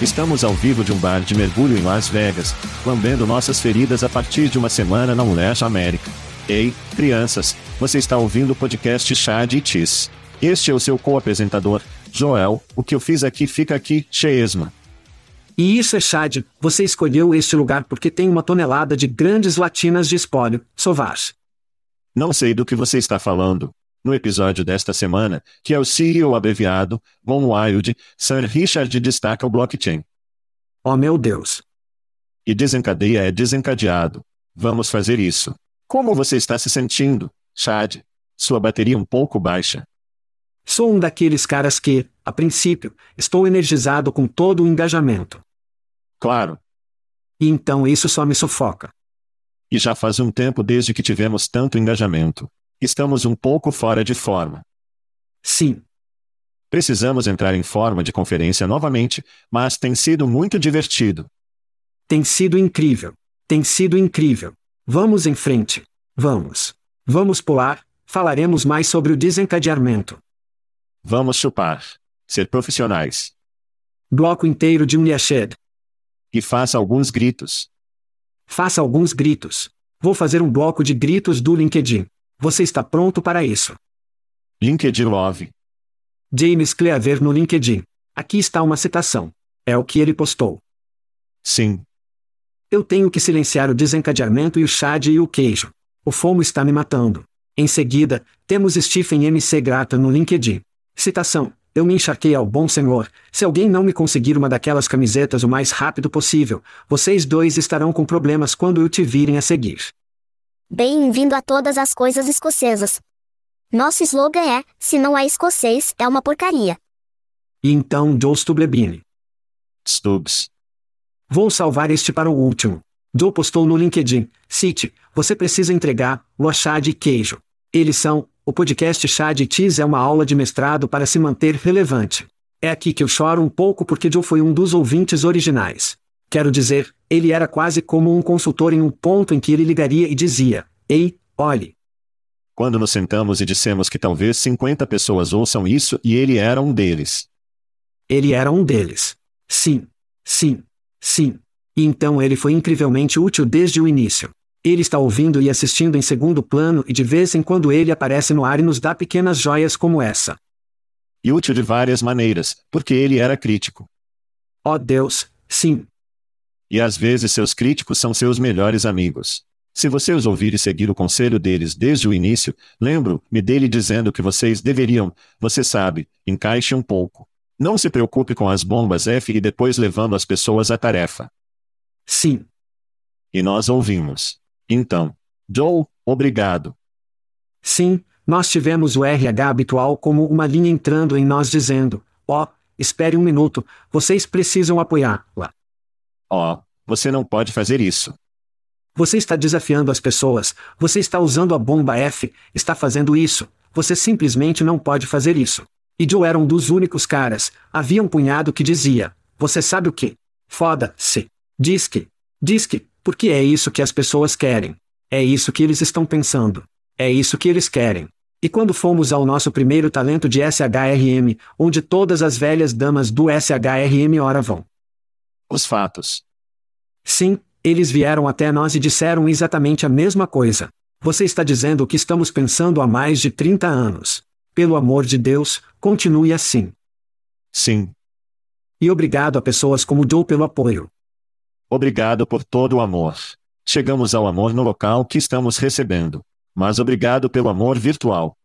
Estamos ao vivo de um bar de mergulho em Las Vegas, lambendo nossas feridas a partir de uma semana na Leste América. Ei, crianças, você está ouvindo o podcast Chad e Tis. Este é o seu co-apresentador, Joel. O que eu fiz aqui fica aqui, Cheesma. E isso é Chad, você escolheu este lugar porque tem uma tonelada de grandes latinas de espólio, Sovaz. Não sei do que você está falando. No episódio desta semana, que é o CEO abreviado, Von Wild, Sir Richard destaca o blockchain. Oh meu Deus. E desencadeia é desencadeado. Vamos fazer isso. Como você está se sentindo, Chad? Sua bateria um pouco baixa. Sou um daqueles caras que, a princípio, estou energizado com todo o engajamento. Claro. E então isso só me sufoca. E já faz um tempo desde que tivemos tanto engajamento. Estamos um pouco fora de forma. Sim. Precisamos entrar em forma de conferência novamente, mas tem sido muito divertido. Tem sido incrível. Tem sido incrível. Vamos em frente. Vamos. Vamos pular, falaremos mais sobre o desencadeamento. Vamos chupar. Ser profissionais. Bloco inteiro de um Yashed. E faça alguns gritos. Faça alguns gritos. Vou fazer um bloco de gritos do LinkedIn. Você está pronto para isso? LinkedIn Love. James Cleaver no LinkedIn. Aqui está uma citação. É o que ele postou. Sim. Eu tenho que silenciar o desencadeamento e o chad e o queijo. O fomo está me matando. Em seguida, temos Stephen MC Grata no LinkedIn. Citação. Eu me encharquei ao bom senhor. Se alguém não me conseguir uma daquelas camisetas o mais rápido possível, vocês dois estarão com problemas quando eu te virem a seguir. Bem-vindo a todas as coisas escocesas. Nosso slogan é: se não é escocês, é uma porcaria. Então Joe Stublebini. Stubbs. Vou salvar este para o último. Joe postou no LinkedIn: Cite, você precisa entregar o chá de queijo. Eles são, o podcast Chá de Cheese é uma aula de mestrado para se manter relevante. É aqui que eu choro um pouco porque Joe foi um dos ouvintes originais. Quero dizer, ele era quase como um consultor em um ponto em que ele ligaria e dizia: Ei, olhe. Quando nos sentamos e dissemos que talvez 50 pessoas ouçam isso e ele era um deles. Ele era um deles. Sim. Sim. Sim. E então ele foi incrivelmente útil desde o início. Ele está ouvindo e assistindo em segundo plano e de vez em quando ele aparece no ar e nos dá pequenas joias como essa. E útil de várias maneiras, porque ele era crítico. Oh Deus, sim. E às vezes seus críticos são seus melhores amigos. Se você os ouvir e seguir o conselho deles desde o início, lembro-me dele dizendo que vocês deveriam, você sabe, encaixe um pouco. Não se preocupe com as bombas F e depois levando as pessoas à tarefa. Sim. E nós ouvimos. Então, Joe, obrigado. Sim, nós tivemos o RH habitual como uma linha entrando em nós dizendo: ó, oh, espere um minuto, vocês precisam apoiá-la. Ó, oh, você não pode fazer isso. Você está desafiando as pessoas, você está usando a bomba F, está fazendo isso, você simplesmente não pode fazer isso. E Joe era um dos únicos caras, havia um punhado que dizia: Você sabe o que? Foda-se. Diz que. Diz que, porque é isso que as pessoas querem. É isso que eles estão pensando. É isso que eles querem. E quando fomos ao nosso primeiro talento de SHRM, onde todas as velhas damas do SHRM ora vão. Os fatos. Sim, eles vieram até nós e disseram exatamente a mesma coisa. Você está dizendo o que estamos pensando há mais de 30 anos. Pelo amor de Deus, continue assim. Sim. E obrigado a pessoas como Joe pelo apoio. Obrigado por todo o amor. Chegamos ao amor no local que estamos recebendo. Mas obrigado pelo amor virtual.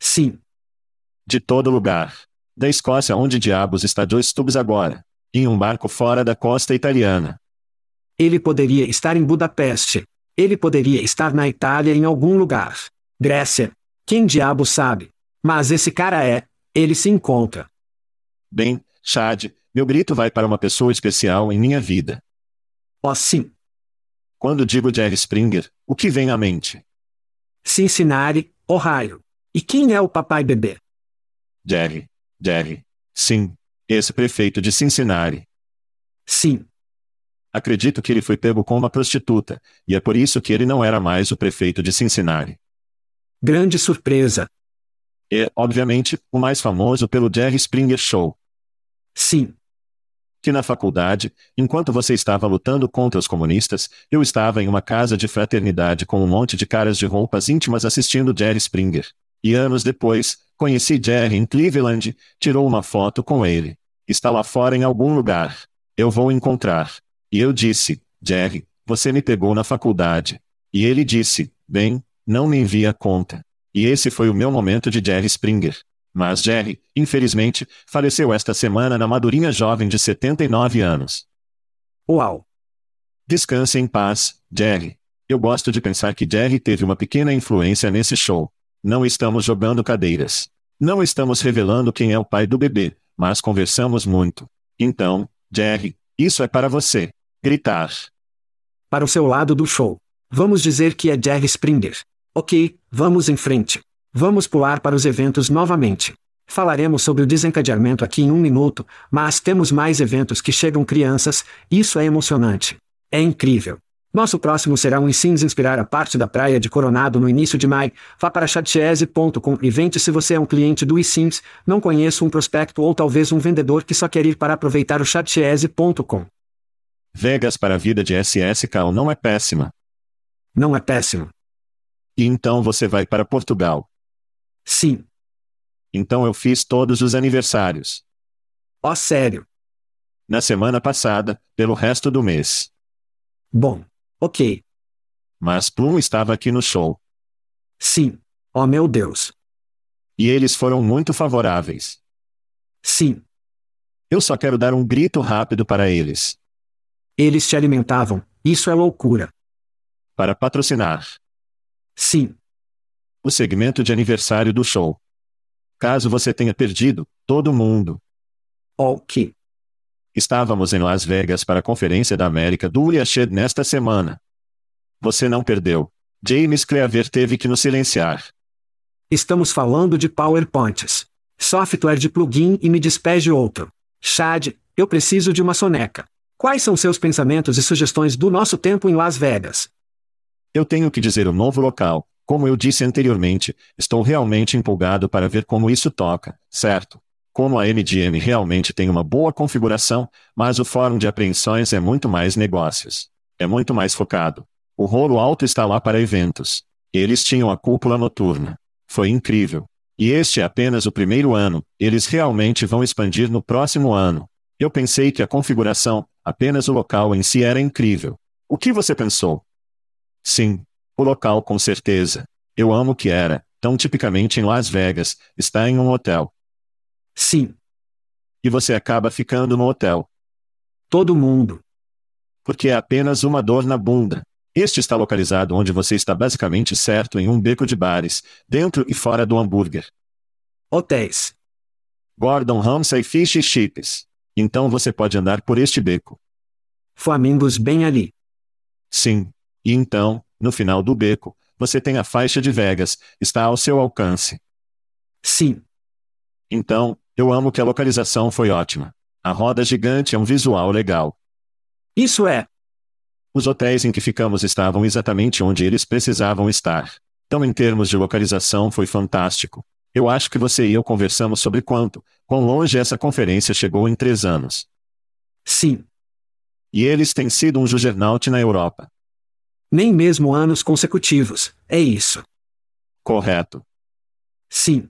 Sim. De todo lugar. Da Escócia, onde diabos está Joe Stubbs agora? Em um barco fora da costa italiana. Ele poderia estar em Budapeste. Ele poderia estar na Itália em algum lugar. Grécia. Quem diabo sabe? Mas esse cara é. Ele se encontra. Bem, Chad, meu grito vai para uma pessoa especial em minha vida. Oh, sim. Quando digo Jerry Springer, o que vem à mente? Cincinnati, Ohio. E quem é o papai bebê? Jerry. Jerry. Sim. Esse prefeito de Cincinnati. Sim. Acredito que ele foi pego com uma prostituta, e é por isso que ele não era mais o prefeito de Cincinnati. Grande surpresa. E, obviamente, o mais famoso pelo Jerry Springer Show. Sim. Que na faculdade, enquanto você estava lutando contra os comunistas, eu estava em uma casa de fraternidade com um monte de caras de roupas íntimas assistindo Jerry Springer. E anos depois, conheci Jerry em Cleveland, tirou uma foto com ele. Está lá fora em algum lugar. Eu vou encontrar. E eu disse, Jerry, você me pegou na faculdade. E ele disse, bem, não me envia a conta. E esse foi o meu momento de Jerry Springer. Mas Jerry, infelizmente, faleceu esta semana na madurinha jovem de 79 anos. Uau! Descanse em paz, Jerry. Eu gosto de pensar que Jerry teve uma pequena influência nesse show. Não estamos jogando cadeiras. Não estamos revelando quem é o pai do bebê, mas conversamos muito. Então, Jerry, isso é para você. Gritar. Para o seu lado do show. Vamos dizer que é Jerry Springer. Ok, vamos em frente. Vamos pular para os eventos novamente. Falaremos sobre o desencadeamento aqui em um minuto, mas temos mais eventos que chegam crianças, isso é emocionante. É incrível. Nosso próximo será um Ensins Inspirar a parte da praia de Coronado no início de maio. Vá para chatchese.com e vente se você é um cliente do eSIMS, não conheço um prospecto ou talvez um vendedor que só quer ir para aproveitar o chatchese.com. Vegas para a vida de SSK não é péssima. Não é péssimo. E então você vai para Portugal. Sim. Então eu fiz todos os aniversários. Ó, oh, sério? Na semana passada, pelo resto do mês. Bom. Ok. Mas Plum estava aqui no show. Sim. Oh meu Deus. E eles foram muito favoráveis. Sim. Eu só quero dar um grito rápido para eles. Eles te alimentavam, isso é loucura. Para patrocinar. Sim. O segmento de aniversário do show. Caso você tenha perdido, todo mundo. Ok. Estávamos em Las Vegas para a Conferência da América do Uliashed nesta semana. Você não perdeu. James Cleaver teve que nos silenciar. Estamos falando de PowerPoints. Software de plugin e me despeje outro. Chad, eu preciso de uma soneca. Quais são seus pensamentos e sugestões do nosso tempo em Las Vegas? Eu tenho que dizer o novo local. Como eu disse anteriormente, estou realmente empolgado para ver como isso toca, certo? Como a MDM realmente tem uma boa configuração, mas o fórum de apreensões é muito mais negócios. É muito mais focado. O rolo alto está lá para eventos. Eles tinham a cúpula noturna. Foi incrível. E este é apenas o primeiro ano, eles realmente vão expandir no próximo ano. Eu pensei que a configuração, apenas o local em si era incrível. O que você pensou? Sim. O local com certeza. Eu amo o que era, tão tipicamente em Las Vegas, está em um hotel. Sim. E você acaba ficando no hotel. Todo mundo. Porque é apenas uma dor na bunda. Este está localizado onde você está basicamente certo em um beco de bares, dentro e fora do hambúrguer. Hotéis. Gordon Ramsay Fish e Chips. Então você pode andar por este beco. Flamingos bem ali. Sim. E então, no final do beco, você tem a faixa de Vegas, está ao seu alcance. Sim. Então, eu amo que a localização foi ótima. A roda gigante é um visual legal. Isso é. Os hotéis em que ficamos estavam exatamente onde eles precisavam estar. Então, em termos de localização, foi fantástico. Eu acho que você e eu conversamos sobre quanto, quão longe essa conferência chegou em três anos. Sim. E eles têm sido um juggernaut na Europa. Nem mesmo anos consecutivos, é isso. Correto. Sim.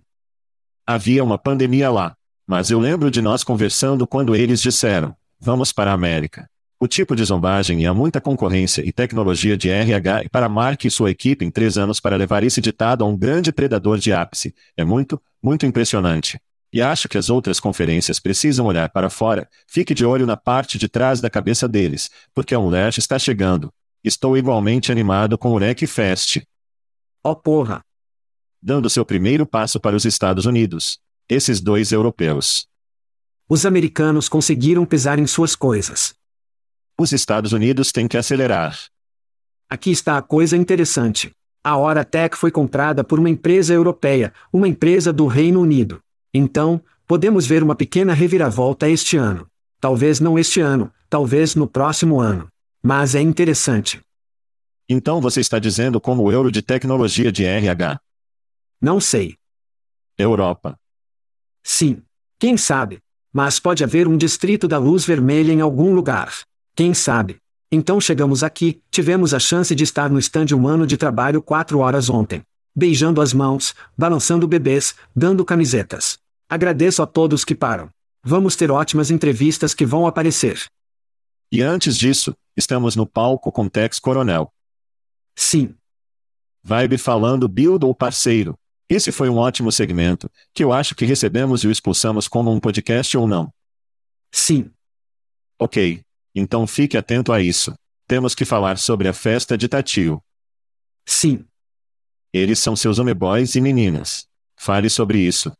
Havia uma pandemia lá. Mas eu lembro de nós conversando quando eles disseram: vamos para a América. O tipo de zombagem e há muita concorrência e tecnologia de RH e para Mark e sua equipe em três anos para levar esse ditado a um grande predador de ápice. É muito, muito impressionante. E acho que as outras conferências precisam olhar para fora. Fique de olho na parte de trás da cabeça deles, porque a Unleash está chegando. Estou igualmente animado com o Rec Fest. Oh porra! Dando seu primeiro passo para os Estados Unidos. Esses dois europeus. Os americanos conseguiram pisar em suas coisas. Os Estados Unidos têm que acelerar. Aqui está a coisa interessante. A Horatec foi comprada por uma empresa europeia, uma empresa do Reino Unido. Então, podemos ver uma pequena reviravolta este ano. Talvez não este ano, talvez no próximo ano. Mas é interessante. Então você está dizendo como o euro de tecnologia de RH? Não sei. Europa. Sim. Quem sabe? Mas pode haver um distrito da luz vermelha em algum lugar. Quem sabe? Então chegamos aqui, tivemos a chance de estar no estande humano de trabalho quatro horas ontem. Beijando as mãos, balançando bebês, dando camisetas. Agradeço a todos que param. Vamos ter ótimas entrevistas que vão aparecer. E antes disso, estamos no palco com Tex Coronel. Sim. Vibe falando build ou parceiro. Esse foi um ótimo segmento, que eu acho que recebemos e o expulsamos como um podcast ou não. Sim. Ok. Então fique atento a isso. Temos que falar sobre a festa de Tatio. Sim. Eles são seus homeboys e meninas. Fale sobre isso.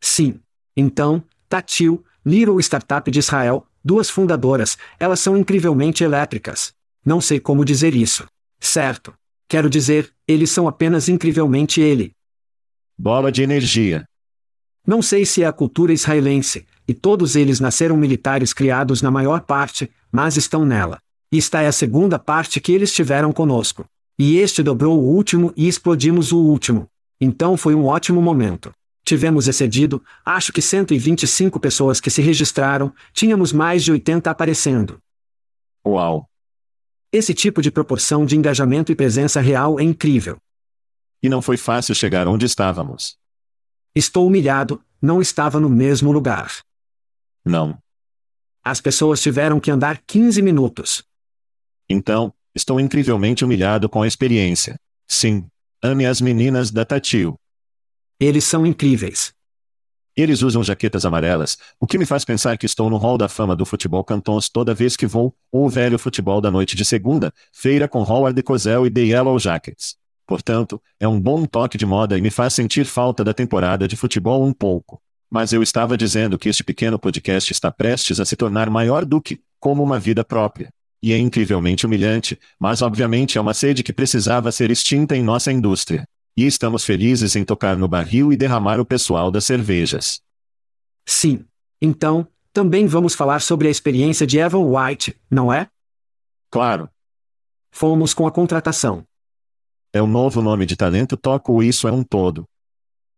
Sim. Então, Tatil, Little Startup de Israel, duas fundadoras, elas são incrivelmente elétricas. Não sei como dizer isso. Certo. Quero dizer, eles são apenas incrivelmente ele. Bola de energia. Não sei se é a cultura israelense, e todos eles nasceram militares criados na maior parte, mas estão nela. E esta é a segunda parte que eles tiveram conosco. E este dobrou o último e explodimos o último. Então foi um ótimo momento. Tivemos excedido, acho que 125 pessoas que se registraram, tínhamos mais de 80 aparecendo. Uau! Esse tipo de proporção de engajamento e presença real é incrível. E não foi fácil chegar onde estávamos. Estou humilhado, não estava no mesmo lugar. Não. As pessoas tiveram que andar 15 minutos. Então, estou incrivelmente humilhado com a experiência. Sim. Ame as meninas da Tatil. Eles são incríveis. Eles usam jaquetas amarelas, o que me faz pensar que estou no hall da fama do futebol cantons toda vez que vou, ou o velho futebol da noite de segunda, feira com Howard Cosell e The Yellow Jackets. Portanto, é um bom toque de moda e me faz sentir falta da temporada de futebol um pouco. Mas eu estava dizendo que este pequeno podcast está prestes a se tornar maior do que, como uma vida própria. E é incrivelmente humilhante, mas obviamente é uma sede que precisava ser extinta em nossa indústria. E estamos felizes em tocar no barril e derramar o pessoal das cervejas. Sim. Então, também vamos falar sobre a experiência de Evan White, não é? Claro. Fomos com a contratação. É o novo nome de talento toco isso é um todo.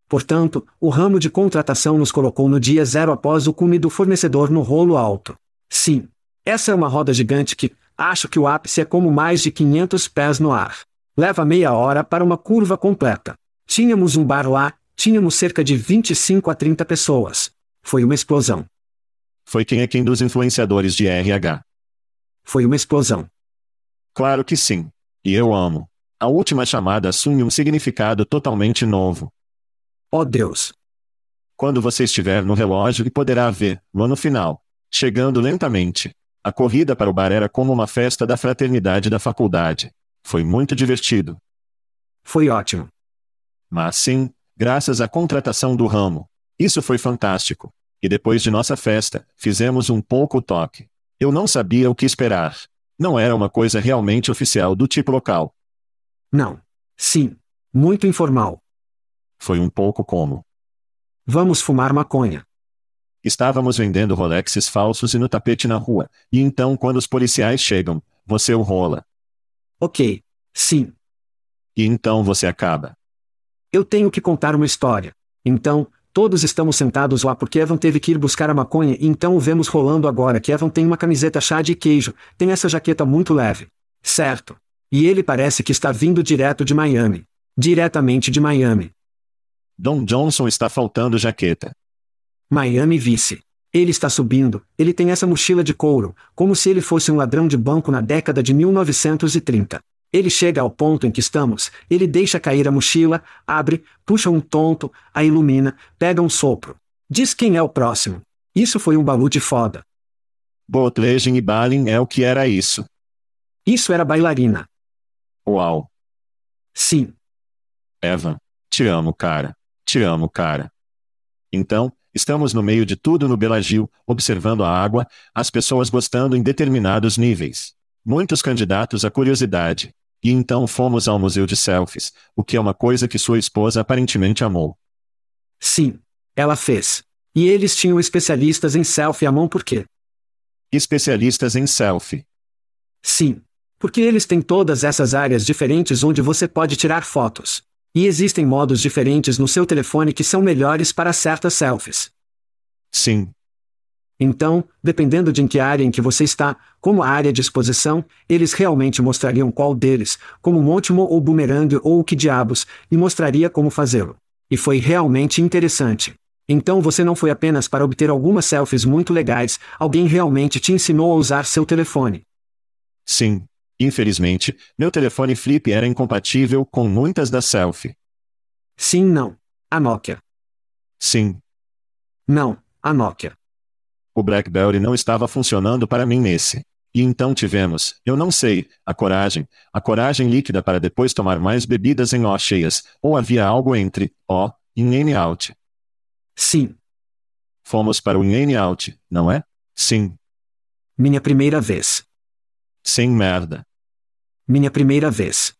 Portanto, o ramo de contratação nos colocou no dia zero após o cume do fornecedor no rolo alto. Sim. Essa é uma roda gigante que, acho que o ápice é como mais de 500 pés no ar. Leva meia hora para uma curva completa. Tínhamos um bar lá, tínhamos cerca de 25 a 30 pessoas. Foi uma explosão. Foi quem é quem dos influenciadores de RH. Foi uma explosão. Claro que sim. E eu amo. A última chamada assume um significado totalmente novo. Oh Deus! Quando você estiver no relógio e poderá ver, no ano final, chegando lentamente. A corrida para o bar era como uma festa da fraternidade da faculdade. Foi muito divertido. Foi ótimo. Mas sim, graças à contratação do ramo. Isso foi fantástico. E depois de nossa festa, fizemos um pouco toque. Eu não sabia o que esperar. Não era uma coisa realmente oficial do tipo local. Não. Sim. Muito informal. Foi um pouco como. Vamos fumar maconha. Estávamos vendendo Rolexes falsos e no tapete na rua, e então quando os policiais chegam, você o rola. Ok. Sim. E então você acaba. Eu tenho que contar uma história. Então, todos estamos sentados lá porque Evan teve que ir buscar a maconha e então o vemos rolando agora que Evan tem uma camiseta chá de queijo, tem essa jaqueta muito leve. Certo. E ele parece que está vindo direto de Miami. Diretamente de Miami. Don Johnson está faltando jaqueta. Miami Vice. Ele está subindo, ele tem essa mochila de couro, como se ele fosse um ladrão de banco na década de 1930. Ele chega ao ponto em que estamos, ele deixa cair a mochila, abre, puxa um tonto, a ilumina, pega um sopro. Diz quem é o próximo. Isso foi um baú de foda. Botlegen e Balin é o que era isso. Isso era bailarina. Uau. Sim. Evan. Te amo, cara. Te amo, cara. Então, estamos no meio de tudo no Belagil, observando a água, as pessoas gostando em determinados níveis. Muitos candidatos à curiosidade. E então fomos ao museu de selfies, o que é uma coisa que sua esposa aparentemente amou. Sim, ela fez. E eles tinham especialistas em selfie à mão por quê? Especialistas em selfie. Sim. Porque eles têm todas essas áreas diferentes onde você pode tirar fotos. E existem modos diferentes no seu telefone que são melhores para certas selfies. Sim. Então, dependendo de em que área em que você está, como a área de exposição, eles realmente mostrariam qual deles, como Montimo ou Boomerang ou o que diabos, e mostraria como fazê-lo. E foi realmente interessante. Então você não foi apenas para obter algumas selfies muito legais, alguém realmente te ensinou a usar seu telefone. Sim. Infelizmente, meu telefone flip era incompatível com muitas das selfie. Sim, não. A Nokia. Sim. Não, a Nokia. O BlackBerry não estava funcionando para mim nesse. E então tivemos, eu não sei, a coragem, a coragem líquida para depois tomar mais bebidas em O cheias, ou havia algo entre O e In Out. Sim. Fomos para o In Out, não é? Sim. Minha primeira vez. Sem merda. Minha primeira vez.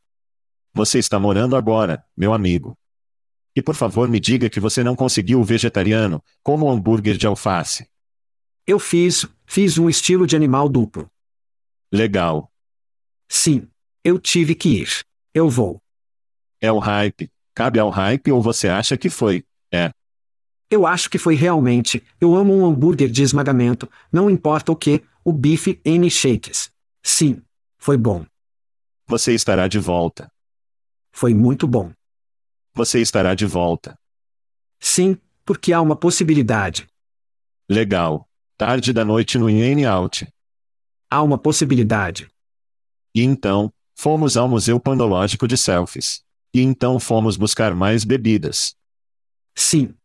Você está morando agora, meu amigo. E por favor me diga que você não conseguiu o vegetariano, como hambúrguer de alface. Eu fiz, fiz um estilo de animal duplo. Legal. Sim. Eu tive que ir. Eu vou. É o hype. Cabe ao hype ou você acha que foi? É. Eu acho que foi realmente. Eu amo um hambúrguer de esmagamento, não importa o que, o bife N shakes. Sim. Foi bom. Você estará de volta. Foi muito bom. Você estará de volta. Sim, porque há uma possibilidade. Legal. Tarde da noite no In Out. Há uma possibilidade. E então, fomos ao Museu Pandológico de Selfies. E então fomos buscar mais bebidas. Sim.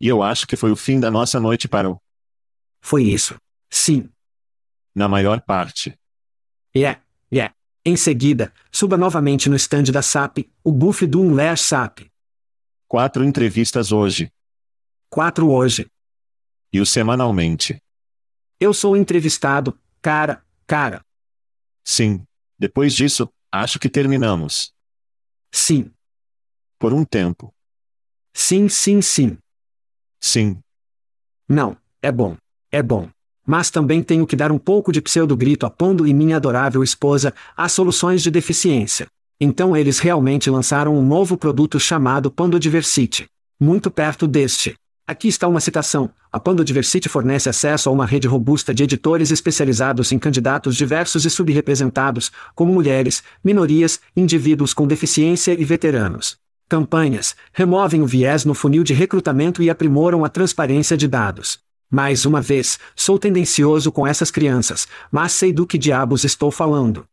E eu acho que foi o fim da nossa noite para o. Foi isso. Sim. Na maior parte. É, yeah, é. Yeah. Em seguida, suba novamente no stand da SAP, o buff do Unlear SAP. Quatro entrevistas hoje. Quatro hoje. E o semanalmente. Eu sou entrevistado, cara, cara. Sim. Depois disso, acho que terminamos. Sim. Por um tempo. Sim, sim, sim. Sim. Não, é bom. É bom. Mas também tenho que dar um pouco de pseudo-grito a Pando e minha adorável esposa, as soluções de deficiência. Então eles realmente lançaram um novo produto chamado Pando Diversity. Muito perto deste. Aqui está uma citação. A Pando Diversity fornece acesso a uma rede robusta de editores especializados em candidatos diversos e subrepresentados, como mulheres, minorias, indivíduos com deficiência e veteranos. Campanhas removem o viés no funil de recrutamento e aprimoram a transparência de dados. Mais uma vez, sou tendencioso com essas crianças, mas sei do que diabos estou falando.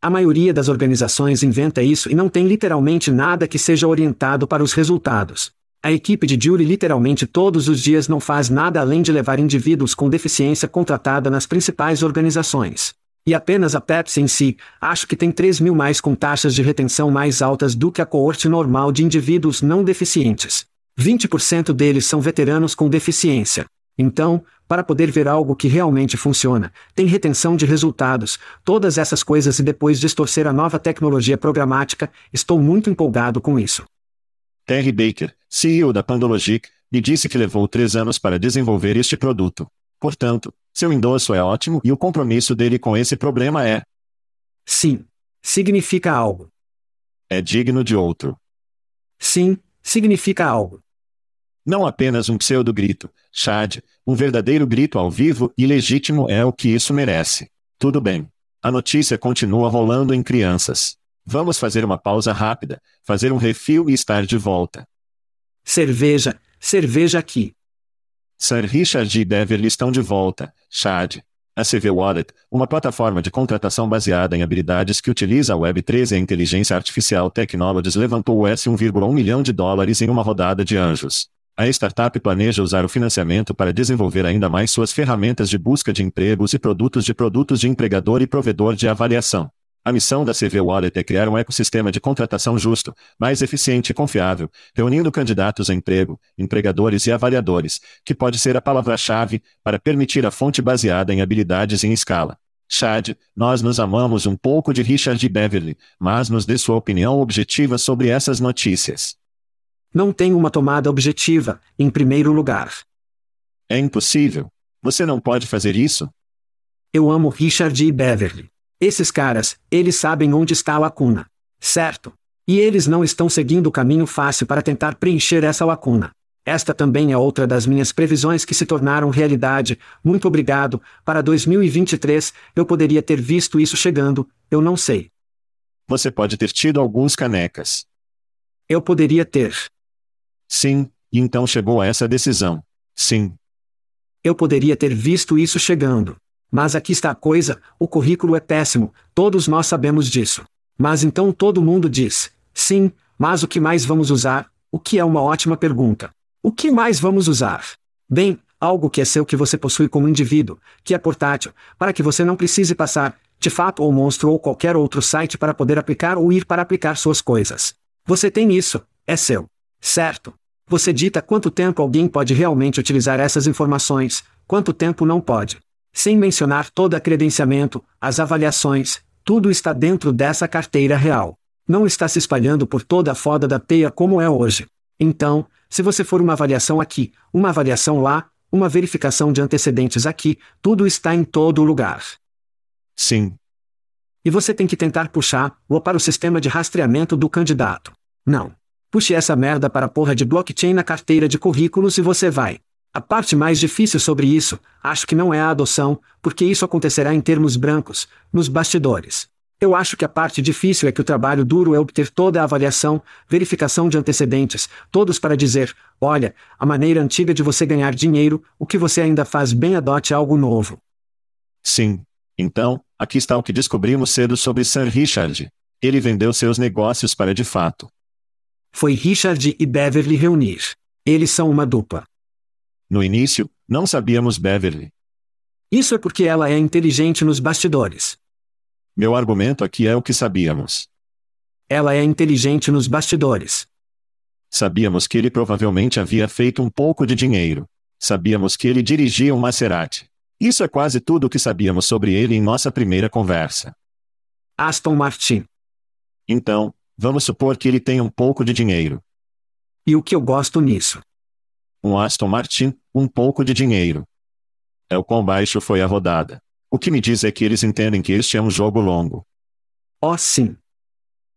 A maioria das organizações inventa isso e não tem literalmente nada que seja orientado para os resultados. A equipe de Jury literalmente todos os dias não faz nada além de levar indivíduos com deficiência contratada nas principais organizações. E apenas a Pepsi em si, acho que tem 3 mil mais com taxas de retenção mais altas do que a coorte normal de indivíduos não deficientes. 20% deles são veteranos com deficiência. Então, para poder ver algo que realmente funciona, tem retenção de resultados, todas essas coisas e depois distorcer a nova tecnologia programática, estou muito empolgado com isso. Terry Baker, CEO da Pandologic, me disse que levou três anos para desenvolver este produto. Portanto, seu endosso é ótimo e o compromisso dele com esse problema é. Sim. Significa algo. É digno de outro. Sim, significa algo. Não apenas um pseudo-grito, Chad, um verdadeiro grito ao vivo e legítimo é o que isso merece. Tudo bem. A notícia continua rolando em crianças. Vamos fazer uma pausa rápida, fazer um refil e estar de volta. Cerveja, cerveja aqui. Sir Richard e Beverly estão de volta, Chad. A CV Wallet, uma plataforma de contratação baseada em habilidades que utiliza a Web3 e a inteligência artificial Technologies levantou o S1,1 milhão de dólares em uma rodada de anjos. A startup planeja usar o financiamento para desenvolver ainda mais suas ferramentas de busca de empregos e produtos de produtos de empregador e provedor de avaliação. A missão da CV Wallet é criar um ecossistema de contratação justo, mais eficiente e confiável, reunindo candidatos a emprego, empregadores e avaliadores, que pode ser a palavra-chave para permitir a fonte baseada em habilidades em escala. Chad, nós nos amamos um pouco de Richard Beverly, mas nos dê sua opinião objetiva sobre essas notícias. Não tenho uma tomada objetiva, em primeiro lugar. É impossível. Você não pode fazer isso? Eu amo Richard e Beverly. Esses caras, eles sabem onde está a lacuna. Certo? E eles não estão seguindo o caminho fácil para tentar preencher essa lacuna. Esta também é outra das minhas previsões que se tornaram realidade. Muito obrigado. Para 2023, eu poderia ter visto isso chegando, eu não sei. Você pode ter tido alguns canecas. Eu poderia ter. Sim, e então chegou a essa decisão. Sim. Eu poderia ter visto isso chegando. Mas aqui está a coisa: o currículo é péssimo, todos nós sabemos disso. Mas então todo mundo diz: sim, mas o que mais vamos usar? O que é uma ótima pergunta. O que mais vamos usar? Bem, algo que é seu que você possui como indivíduo, que é portátil, para que você não precise passar, de fato ou monstro ou qualquer outro site para poder aplicar ou ir para aplicar suas coisas. Você tem isso, é seu. Certo? Você dita quanto tempo alguém pode realmente utilizar essas informações, quanto tempo não pode. Sem mencionar todo o credenciamento, as avaliações, tudo está dentro dessa carteira real. Não está se espalhando por toda a foda da teia como é hoje. Então, se você for uma avaliação aqui, uma avaliação lá, uma verificação de antecedentes aqui, tudo está em todo lugar. Sim. E você tem que tentar puxar-o para o sistema de rastreamento do candidato. Não. Puxe essa merda para a porra de blockchain na carteira de currículos e você vai. A parte mais difícil sobre isso, acho que não é a adoção, porque isso acontecerá em termos brancos, nos bastidores. Eu acho que a parte difícil é que o trabalho duro é obter toda a avaliação, verificação de antecedentes, todos para dizer: olha, a maneira antiga de você ganhar dinheiro, o que você ainda faz bem adote algo novo. Sim. Então, aqui está o que descobrimos cedo sobre Sir Richard. Ele vendeu seus negócios para de fato foi Richard e Beverly reunir. Eles são uma dupla. No início, não sabíamos Beverly. Isso é porque ela é inteligente nos bastidores. Meu argumento aqui é o que sabíamos. Ela é inteligente nos bastidores. Sabíamos que ele provavelmente havia feito um pouco de dinheiro. Sabíamos que ele dirigia um Maserati. Isso é quase tudo o que sabíamos sobre ele em nossa primeira conversa. Aston Martin. Então, Vamos supor que ele tenha um pouco de dinheiro. E o que eu gosto nisso? Um Aston Martin, um pouco de dinheiro. É o quão baixo foi a rodada. O que me diz é que eles entendem que este é um jogo longo. Oh, sim.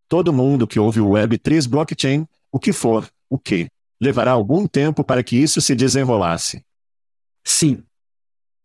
Todo mundo que ouve o Web3 blockchain, o que for, o que, levará algum tempo para que isso se desenrolasse. Sim.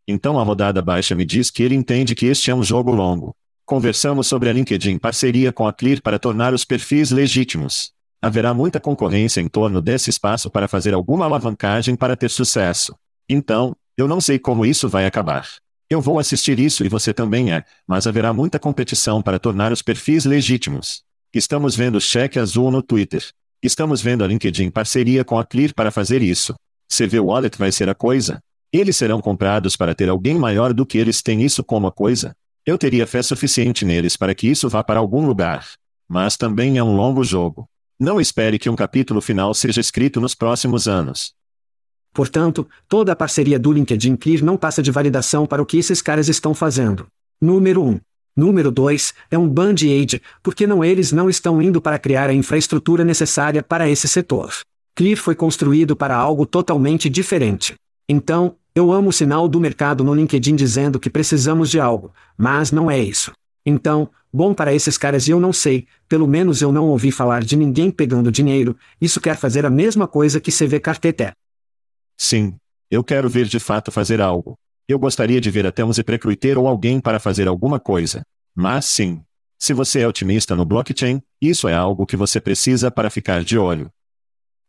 Então a rodada baixa me diz que ele entende que este é um jogo longo. Conversamos sobre a LinkedIn parceria com a Clear para tornar os perfis legítimos. Haverá muita concorrência em torno desse espaço para fazer alguma alavancagem para ter sucesso. Então, eu não sei como isso vai acabar. Eu vou assistir isso e você também é, mas haverá muita competição para tornar os perfis legítimos. Estamos vendo cheque azul no Twitter. Estamos vendo a LinkedIn parceria com a Clear para fazer isso. CV Wallet vai ser a coisa? Eles serão comprados para ter alguém maior do que eles têm isso como a coisa? Eu teria fé suficiente neles para que isso vá para algum lugar. Mas também é um longo jogo. Não espere que um capítulo final seja escrito nos próximos anos. Portanto, toda a parceria do LinkedIn Clear não passa de validação para o que esses caras estão fazendo. Número 1. Número 2, é um band-aid, porque não eles não estão indo para criar a infraestrutura necessária para esse setor. Clear foi construído para algo totalmente diferente. Então, eu amo o sinal do mercado no LinkedIn dizendo que precisamos de algo, mas não é isso. Então, bom para esses caras e eu não sei, pelo menos eu não ouvi falar de ninguém pegando dinheiro, isso quer fazer a mesma coisa que CV Carteté. Sim. Eu quero ver de fato fazer algo. Eu gostaria de ver até um ZipRecruiter ou alguém para fazer alguma coisa. Mas sim. Se você é otimista no blockchain, isso é algo que você precisa para ficar de olho.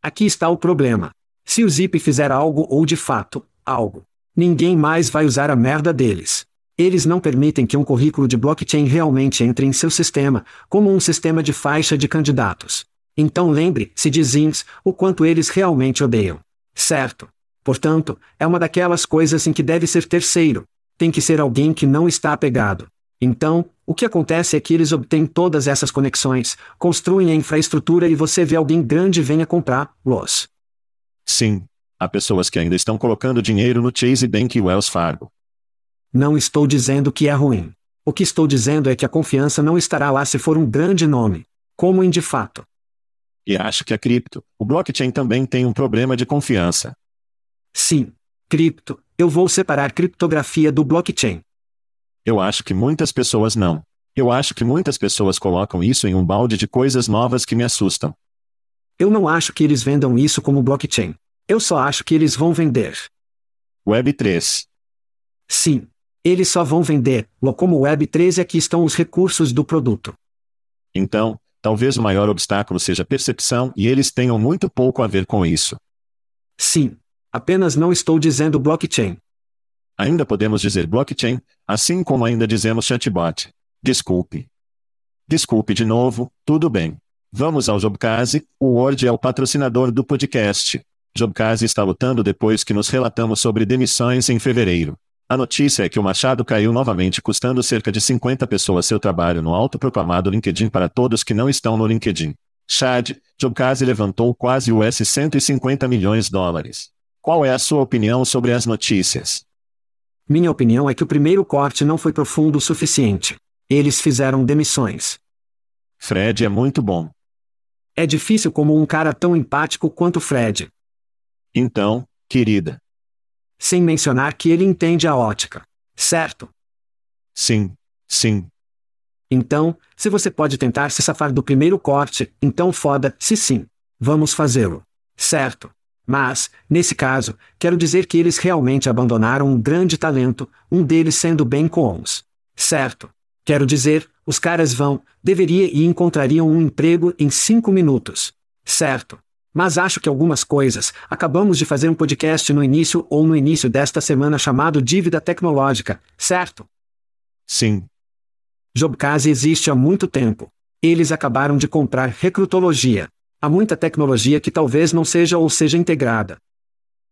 Aqui está o problema. Se o Zip fizer algo ou de fato, algo, ninguém mais vai usar a merda deles. Eles não permitem que um currículo de blockchain realmente entre em seu sistema, como um sistema de faixa de candidatos. Então lembre-se de Zins, o quanto eles realmente odeiam. Certo? Portanto, é uma daquelas coisas em que deve ser terceiro. Tem que ser alguém que não está apegado. Então, o que acontece é que eles obtêm todas essas conexões, construem a infraestrutura e você vê alguém grande venha comprar los. Sim. Há pessoas que ainda estão colocando dinheiro no Chase Bank e Wells Fargo. Não estou dizendo que é ruim. O que estou dizendo é que a confiança não estará lá se for um grande nome. Como em de fato. E acho que a cripto, o blockchain também tem um problema de confiança. Sim. Cripto, eu vou separar criptografia do blockchain. Eu acho que muitas pessoas não. Eu acho que muitas pessoas colocam isso em um balde de coisas novas que me assustam. Eu não acho que eles vendam isso como blockchain. Eu só acho que eles vão vender. Web3. Sim. Eles só vão vender, como Web3 é que estão os recursos do produto. Então, talvez o maior obstáculo seja a percepção e eles tenham muito pouco a ver com isso. Sim. Apenas não estou dizendo blockchain. Ainda podemos dizer blockchain, assim como ainda dizemos chatbot. Desculpe. Desculpe de novo, tudo bem. Vamos ao Jobcase, o Word é o patrocinador do podcast. Jobcase está lutando depois que nos relatamos sobre demissões em fevereiro. A notícia é que o Machado caiu novamente custando cerca de 50 pessoas seu trabalho no autoproclamado LinkedIn para todos que não estão no LinkedIn. Chad, Jobcase levantou quase US 150 milhões de dólares. Qual é a sua opinião sobre as notícias? Minha opinião é que o primeiro corte não foi profundo o suficiente. Eles fizeram demissões. Fred é muito bom. É difícil como um cara tão empático quanto Fred. Então, querida. Sem mencionar que ele entende a ótica. Certo? Sim, sim. Então, se você pode tentar se safar do primeiro corte, então foda-se sim. Vamos fazê-lo. Certo? Mas, nesse caso, quero dizer que eles realmente abandonaram um grande talento, um deles sendo Ben Combs. Certo? Quero dizer, os caras vão, deveria e encontrariam um emprego em cinco minutos. Certo? Mas acho que algumas coisas. Acabamos de fazer um podcast no início ou no início desta semana chamado Dívida Tecnológica, certo? Sim. Jobcase existe há muito tempo. Eles acabaram de comprar recrutologia. Há muita tecnologia que talvez não seja ou seja integrada.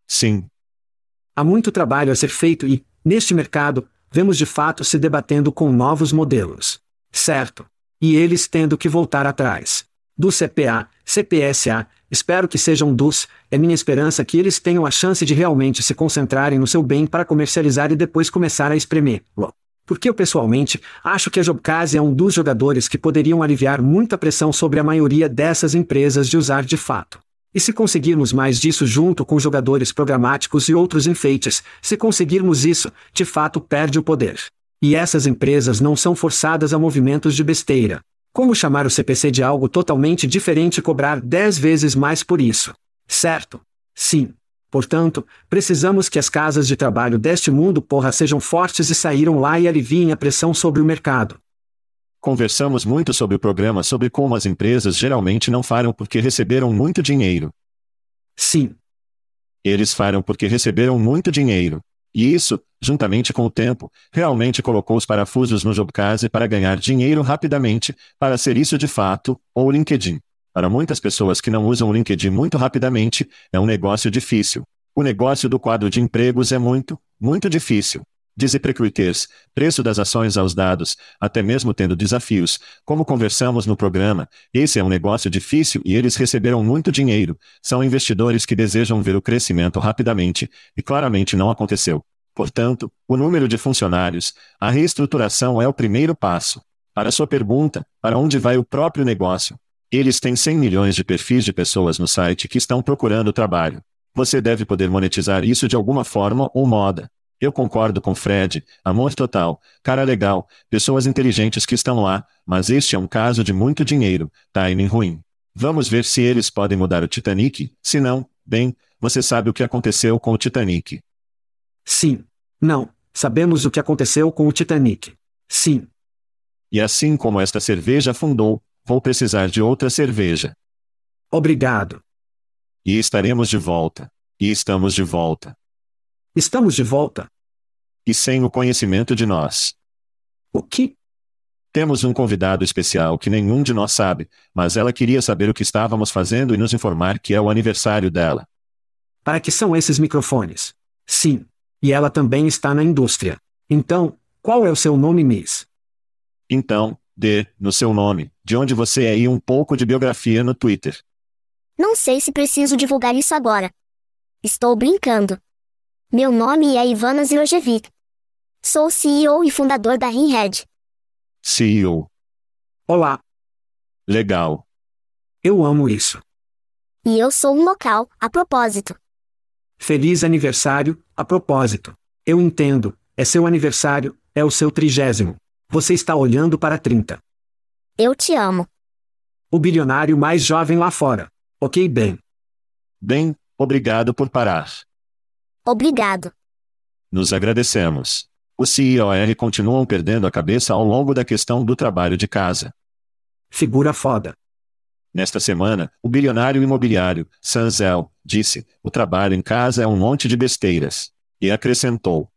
Sim. Há muito trabalho a ser feito e, neste mercado, vemos de fato se debatendo com novos modelos. Certo. E eles tendo que voltar atrás. Do CPA, CPSA, espero que sejam dos, é minha esperança que eles tenham a chance de realmente se concentrarem no seu bem para comercializar e depois começar a espremer. Porque eu pessoalmente acho que a Jobcase é um dos jogadores que poderiam aliviar muita pressão sobre a maioria dessas empresas de usar de fato. E se conseguirmos mais disso junto com jogadores programáticos e outros enfeites, se conseguirmos isso, de fato perde o poder. E essas empresas não são forçadas a movimentos de besteira. Como chamar o CPC de algo totalmente diferente e cobrar 10 vezes mais por isso? Certo? Sim. Portanto, precisamos que as casas de trabalho deste mundo porra sejam fortes e saíram lá e aliviem a pressão sobre o mercado. Conversamos muito sobre o programa sobre como as empresas geralmente não faram porque receberam muito dinheiro. Sim. Eles faram porque receberam muito dinheiro. E isso, juntamente com o tempo, realmente colocou os parafusos no Jobcase para ganhar dinheiro rapidamente, para ser isso de fato, ou LinkedIn. Para muitas pessoas que não usam o LinkedIn muito rapidamente, é um negócio difícil. O negócio do quadro de empregos é muito, muito difícil. Diz Recruiters, preço das ações aos dados, até mesmo tendo desafios. Como conversamos no programa, esse é um negócio difícil e eles receberam muito dinheiro. São investidores que desejam ver o crescimento rapidamente, e claramente não aconteceu. Portanto, o número de funcionários, a reestruturação é o primeiro passo. Para sua pergunta, para onde vai o próprio negócio? Eles têm 100 milhões de perfis de pessoas no site que estão procurando trabalho. Você deve poder monetizar isso de alguma forma ou moda. Eu concordo com Fred, amor total, cara legal, pessoas inteligentes que estão lá, mas este é um caso de muito dinheiro, timing ruim. Vamos ver se eles podem mudar o Titanic, se não, bem, você sabe o que aconteceu com o Titanic. Sim. Não, sabemos o que aconteceu com o Titanic. Sim. E assim como esta cerveja afundou, vou precisar de outra cerveja. Obrigado. E estaremos de volta. E estamos de volta. Estamos de volta. E sem o conhecimento de nós. O que? Temos um convidado especial que nenhum de nós sabe, mas ela queria saber o que estávamos fazendo e nos informar que é o aniversário dela. Para que são esses microfones? Sim. E ela também está na indústria. Então, qual é o seu nome, Miss? Então, dê, no seu nome, de onde você é e um pouco de biografia no Twitter. Não sei se preciso divulgar isso agora. Estou brincando. Meu nome é Ivana Zilojevic. Sou CEO e fundador da Rinhead. CEO. Olá. Legal. Eu amo isso. E eu sou um local, a propósito. Feliz aniversário, a propósito. Eu entendo, é seu aniversário, é o seu trigésimo. Você está olhando para 30. Eu te amo. O bilionário mais jovem lá fora. Ok, bem. Bem, obrigado por parar. Obrigado. Nos agradecemos. Os CIOR continuam perdendo a cabeça ao longo da questão do trabalho de casa. Figura foda. Nesta semana, o bilionário imobiliário, Sanzel, disse: o trabalho em casa é um monte de besteiras. E acrescentou: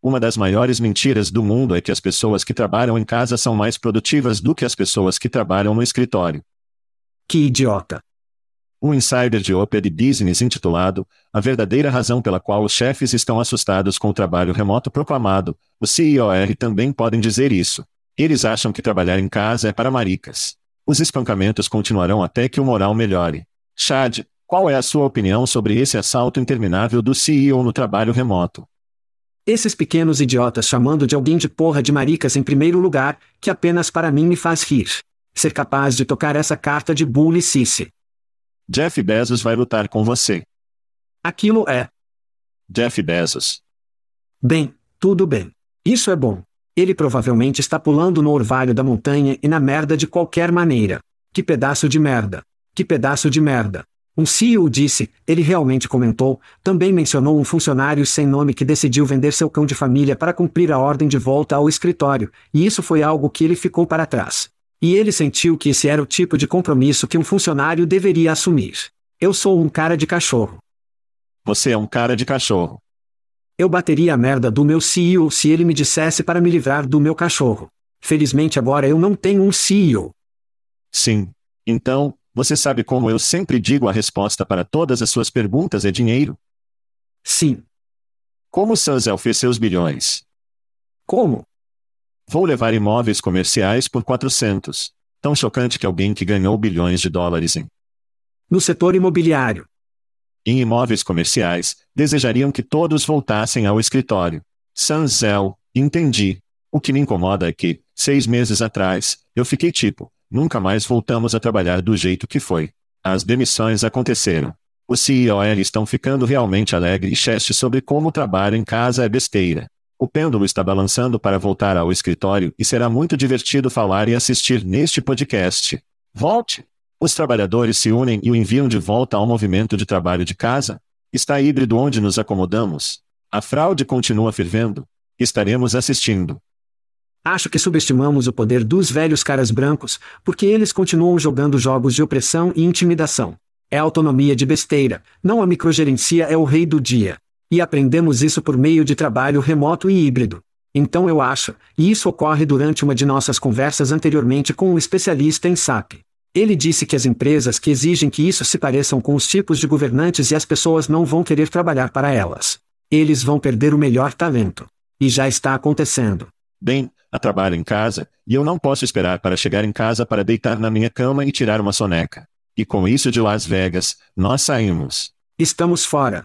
uma das maiores mentiras do mundo é que as pessoas que trabalham em casa são mais produtivas do que as pessoas que trabalham no escritório. Que idiota. Um insider de Opera Business intitulado A verdadeira razão pela qual os chefes estão assustados com o trabalho remoto proclamado. Os CIOR também podem dizer isso. Eles acham que trabalhar em casa é para maricas. Os espancamentos continuarão até que o moral melhore. Chad, qual é a sua opinião sobre esse assalto interminável do CEO no trabalho remoto? Esses pequenos idiotas chamando de alguém de porra de maricas em primeiro lugar, que apenas para mim me faz rir. Ser capaz de tocar essa carta de bulicice. Jeff Bezos vai lutar com você. Aquilo é. Jeff Bezos. Bem, tudo bem. Isso é bom. Ele provavelmente está pulando no orvalho da montanha e na merda de qualquer maneira. Que pedaço de merda. Que pedaço de merda. Um CEO disse, ele realmente comentou, também mencionou um funcionário sem nome que decidiu vender seu cão de família para cumprir a ordem de volta ao escritório, e isso foi algo que ele ficou para trás. E ele sentiu que esse era o tipo de compromisso que um funcionário deveria assumir. Eu sou um cara de cachorro. Você é um cara de cachorro. Eu bateria a merda do meu CEO se ele me dissesse para me livrar do meu cachorro. Felizmente agora eu não tenho um CEO. Sim. Então, você sabe como eu sempre digo a resposta para todas as suas perguntas é dinheiro? Sim. Como Sanzel fez seus bilhões? Como? Vou levar imóveis comerciais por 400. Tão chocante que alguém que ganhou bilhões de dólares em. No setor imobiliário. Em imóveis comerciais, desejariam que todos voltassem ao escritório. Sanzel, entendi. O que me incomoda é que, seis meses atrás, eu fiquei tipo, nunca mais voltamos a trabalhar do jeito que foi. As demissões aconteceram. Os CEOL estão ficando realmente alegre e cheste sobre como o trabalho em casa é besteira. O pêndulo está balançando para voltar ao escritório e será muito divertido falar e assistir neste podcast. Volte! Os trabalhadores se unem e o enviam de volta ao movimento de trabalho de casa? Está híbrido onde nos acomodamos? A fraude continua fervendo? Estaremos assistindo. Acho que subestimamos o poder dos velhos caras brancos, porque eles continuam jogando jogos de opressão e intimidação. É autonomia de besteira, não a microgerencia é o rei do dia. E aprendemos isso por meio de trabalho remoto e híbrido. Então eu acho, e isso ocorre durante uma de nossas conversas anteriormente com um especialista em SAP. Ele disse que as empresas que exigem que isso se pareçam com os tipos de governantes e as pessoas não vão querer trabalhar para elas. Eles vão perder o melhor talento. E já está acontecendo. Bem, a trabalho em casa, e eu não posso esperar para chegar em casa para deitar na minha cama e tirar uma soneca. E com isso de Las Vegas, nós saímos. Estamos fora.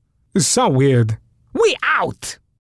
So weird. We out!